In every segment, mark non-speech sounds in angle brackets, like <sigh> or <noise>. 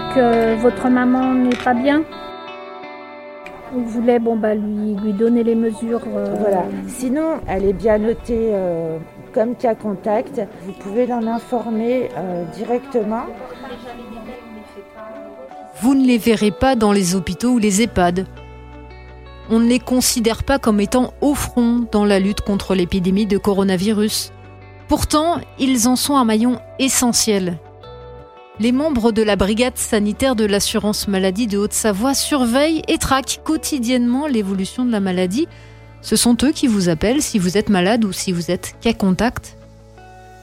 Donc euh, votre maman n'est pas bien Vous voulez bon, bah, lui, lui donner les mesures euh, Voilà. Sinon, elle est bien notée euh, comme cas contact. Vous pouvez l'en informer euh, directement. Vous ne les verrez pas dans les hôpitaux ou les EHPAD. On ne les considère pas comme étant au front dans la lutte contre l'épidémie de coronavirus. Pourtant, ils en sont un maillon essentiel. Les membres de la brigade sanitaire de l'assurance maladie de Haute-Savoie surveillent et traquent quotidiennement l'évolution de la maladie. Ce sont eux qui vous appellent si vous êtes malade ou si vous êtes cas contact.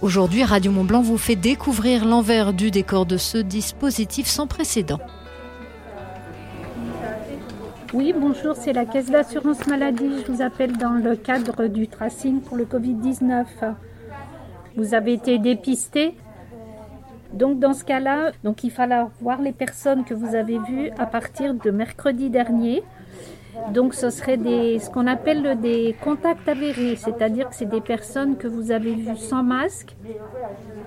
Aujourd'hui, Radio Mont Blanc vous fait découvrir l'envers du décor de ce dispositif sans précédent. Oui, bonjour, c'est la caisse d'assurance maladie. Je vous appelle dans le cadre du tracing pour le Covid-19. Vous avez été dépisté. Donc dans ce cas-là, donc il fallait voir les personnes que vous avez vues à partir de mercredi dernier. Donc ce serait des, ce qu'on appelle des contacts avérés, c'est-à-dire que c'est des personnes que vous avez vues sans masque,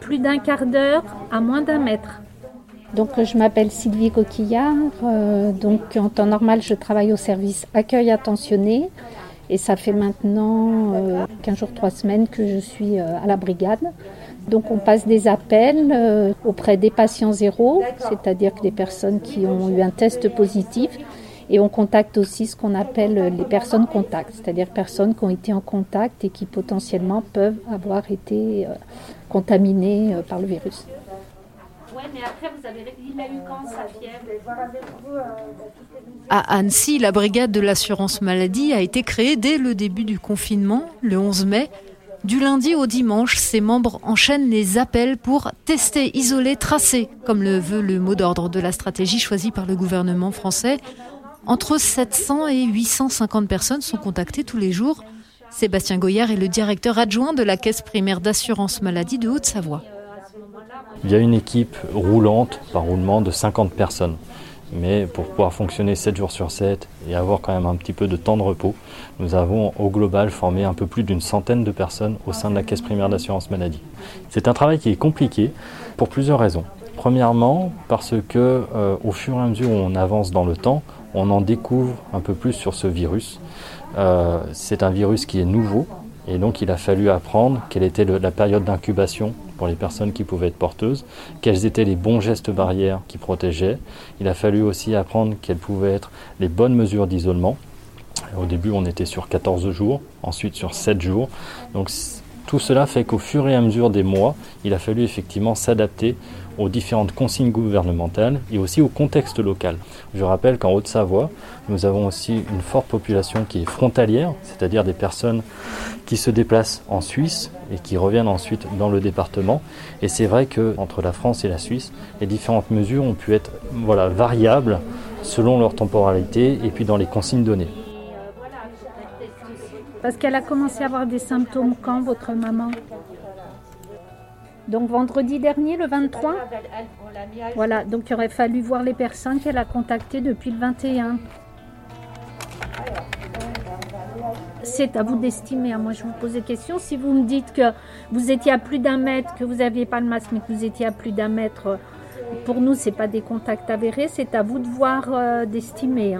plus d'un quart d'heure à moins d'un mètre. Donc je m'appelle Sylvie Coquillard. euh, donc en temps normal, je travaille au service accueil attentionné. Et ça fait maintenant euh, 15 jours, 3 semaines que je suis euh, à la brigade. Donc on passe des appels euh, auprès des patients zéro, c'est-à-dire que des personnes qui ont eu un test positif. Et on contacte aussi ce qu'on appelle les personnes contacts, c'est-à-dire personnes qui ont été en contact et qui potentiellement peuvent avoir été euh, contaminées euh, par le virus. Ouais, mais après, vous avez il a eu quand sa fièvre? À Annecy, la brigade de l'assurance maladie a été créée dès le début du confinement, le 11 mai. Du lundi au dimanche, ses membres enchaînent les appels pour tester, isoler, tracer, comme le veut le mot d'ordre de la stratégie choisie par le gouvernement français. Entre 700 et 850 personnes sont contactées tous les jours. Sébastien Goyard est le directeur adjoint de la caisse primaire d'assurance maladie de Haute-Savoie. Il y a une équipe roulante par roulement de 50 personnes. Mais pour pouvoir fonctionner 7 jours sur 7 et avoir quand même un petit peu de temps de repos, nous avons au global formé un peu plus d'une centaine de personnes au sein de la caisse primaire d'assurance maladie. C'est un travail qui est compliqué pour plusieurs raisons. Premièrement, parce que euh, au fur et à mesure où on avance dans le temps, on en découvre un peu plus sur ce virus. Euh, c'est un virus qui est nouveau et donc il a fallu apprendre quelle était la période d'incubation pour les personnes qui pouvaient être porteuses, quels étaient les bons gestes barrières qui protégeaient. Il a fallu aussi apprendre quelles pouvaient être les bonnes mesures d'isolement. Au début, on était sur 14 jours, ensuite sur 7 jours. Tout cela fait qu'au fur et à mesure des mois, il a fallu effectivement s'adapter aux différentes consignes gouvernementales et aussi au contexte local. Je rappelle qu'en Haute-Savoie, nous avons aussi une forte population qui est frontalière, c'est-à-dire des personnes qui se déplacent en Suisse et qui reviennent ensuite dans le département. Et c'est vrai que entre la France et la Suisse, les différentes mesures ont pu être voilà, variables selon leur temporalité et puis dans les consignes données. Parce qu'elle a commencé à avoir des symptômes quand, votre maman Donc vendredi dernier, le 23 Voilà, donc il aurait fallu voir les personnes qu'elle a contactées depuis le 21. C'est à vous d'estimer. hein. Moi, je vous pose des questions. Si vous me dites que vous étiez à plus d'un mètre, que vous n'aviez pas le masque, mais que vous étiez à plus d'un mètre, pour nous, c'est pas des contacts avérés. C'est à vous de voir, euh, d'estimer.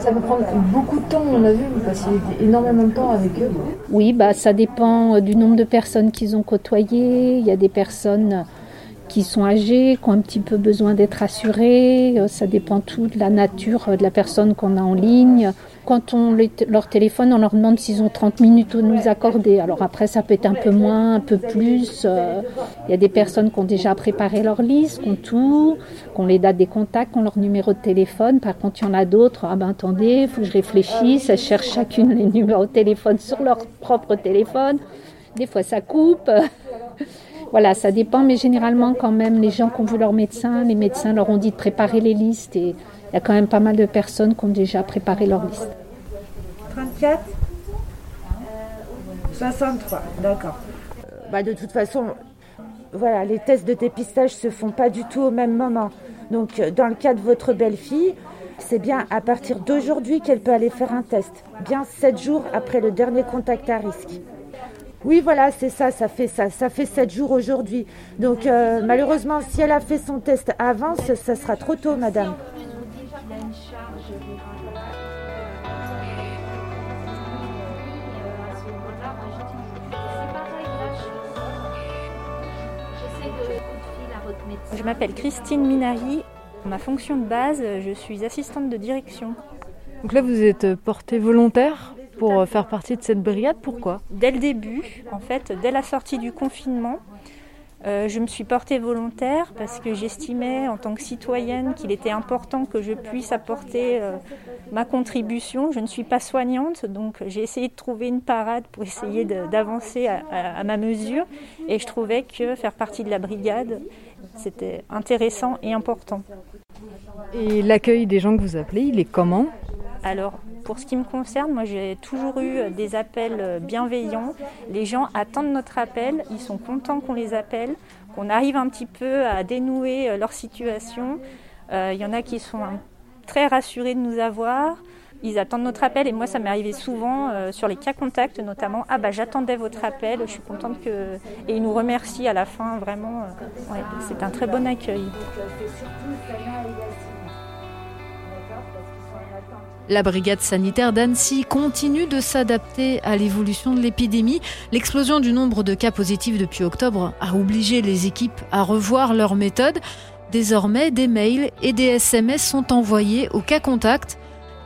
Ça peut prendre beaucoup de temps, on a vu, vous passiez énormément de temps avec eux. Oui, bah, ça dépend euh, du nombre de personnes qu'ils ont côtoyées. Il y a des personnes qui sont âgées, qui ont un petit peu besoin d'être assurées. Euh, Ça dépend tout de la nature euh, de la personne qu'on a en ligne. Quand on les- leur téléphone, on leur demande s'ils ont 30 minutes à nous accorder. Alors après, ça peut être un peu moins, un peu plus. Euh, Il y a des personnes qui ont déjà préparé leur liste, qui ont tout, qui ont les dates des contacts, qui ont leur numéro de téléphone. Par contre, il y en a d'autres. Ah ben attendez, il faut que je réfléchisse. Elles cherchent chacune les numéros de téléphone sur leur propre téléphone. Des fois, ça coupe. <laughs> Voilà, ça dépend, mais généralement, quand même, les gens qui ont vu leur médecin, les médecins leur ont dit de préparer les listes et il y a quand même pas mal de personnes qui ont déjà préparé leur liste. 34 63, d'accord. Bah, de toute façon, voilà, les tests de dépistage se font pas du tout au même moment. Donc, euh, dans le cas de votre belle-fille, c'est bien à partir d'aujourd'hui qu'elle peut aller faire un test. Bien 7 jours après le dernier contact à risque. Oui, voilà, c'est ça, ça fait ça, ça fait sept jours aujourd'hui. Donc euh, malheureusement, si elle a fait son test avant, ça, ça sera trop tôt, madame. Je m'appelle Christine Minari. Ma fonction de base, je suis assistante de direction. Donc là, vous êtes portée volontaire pour faire partie de cette brigade. Pourquoi? Dès le début, en fait, dès la sortie du confinement, euh, je me suis portée volontaire parce que j'estimais en tant que citoyenne qu'il était important que je puisse apporter euh, ma contribution. Je ne suis pas soignante, donc j'ai essayé de trouver une parade pour essayer d'avancer à, à, ma mesure. Et je trouvais que faire partie de la brigade, c'était intéressant et important. Et l'accueil des gens que vous appelez, il est comment? Alors, pour ce qui me concerne, moi j'ai toujours eu des appels bienveillants. Les gens attendent notre appel, ils sont contents qu'on les appelle, qu'on arrive un petit peu à dénouer leur situation. Euh, il y en a qui sont très rassurés de nous avoir. Ils attendent notre appel et moi ça m'est arrivé souvent euh, sur les cas contacts notamment. Ah bah j'attendais votre appel, je suis contente que et ils nous remercient à la fin vraiment. Euh, c'est un très bon accueil. La brigade sanitaire d'Annecy continue de s'adapter à l'évolution de l'épidémie. L'explosion du nombre de cas positifs depuis octobre a obligé les équipes à revoir leurs méthodes. Désormais, des mails et des SMS sont envoyés aux cas contacts.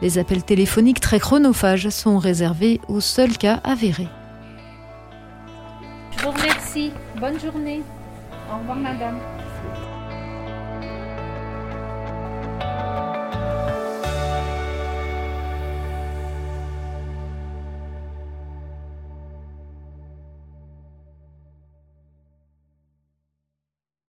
Les appels téléphoniques très chronophages sont réservés aux seuls cas avérés. Je vous remercie. Bonne journée. Au revoir, madame.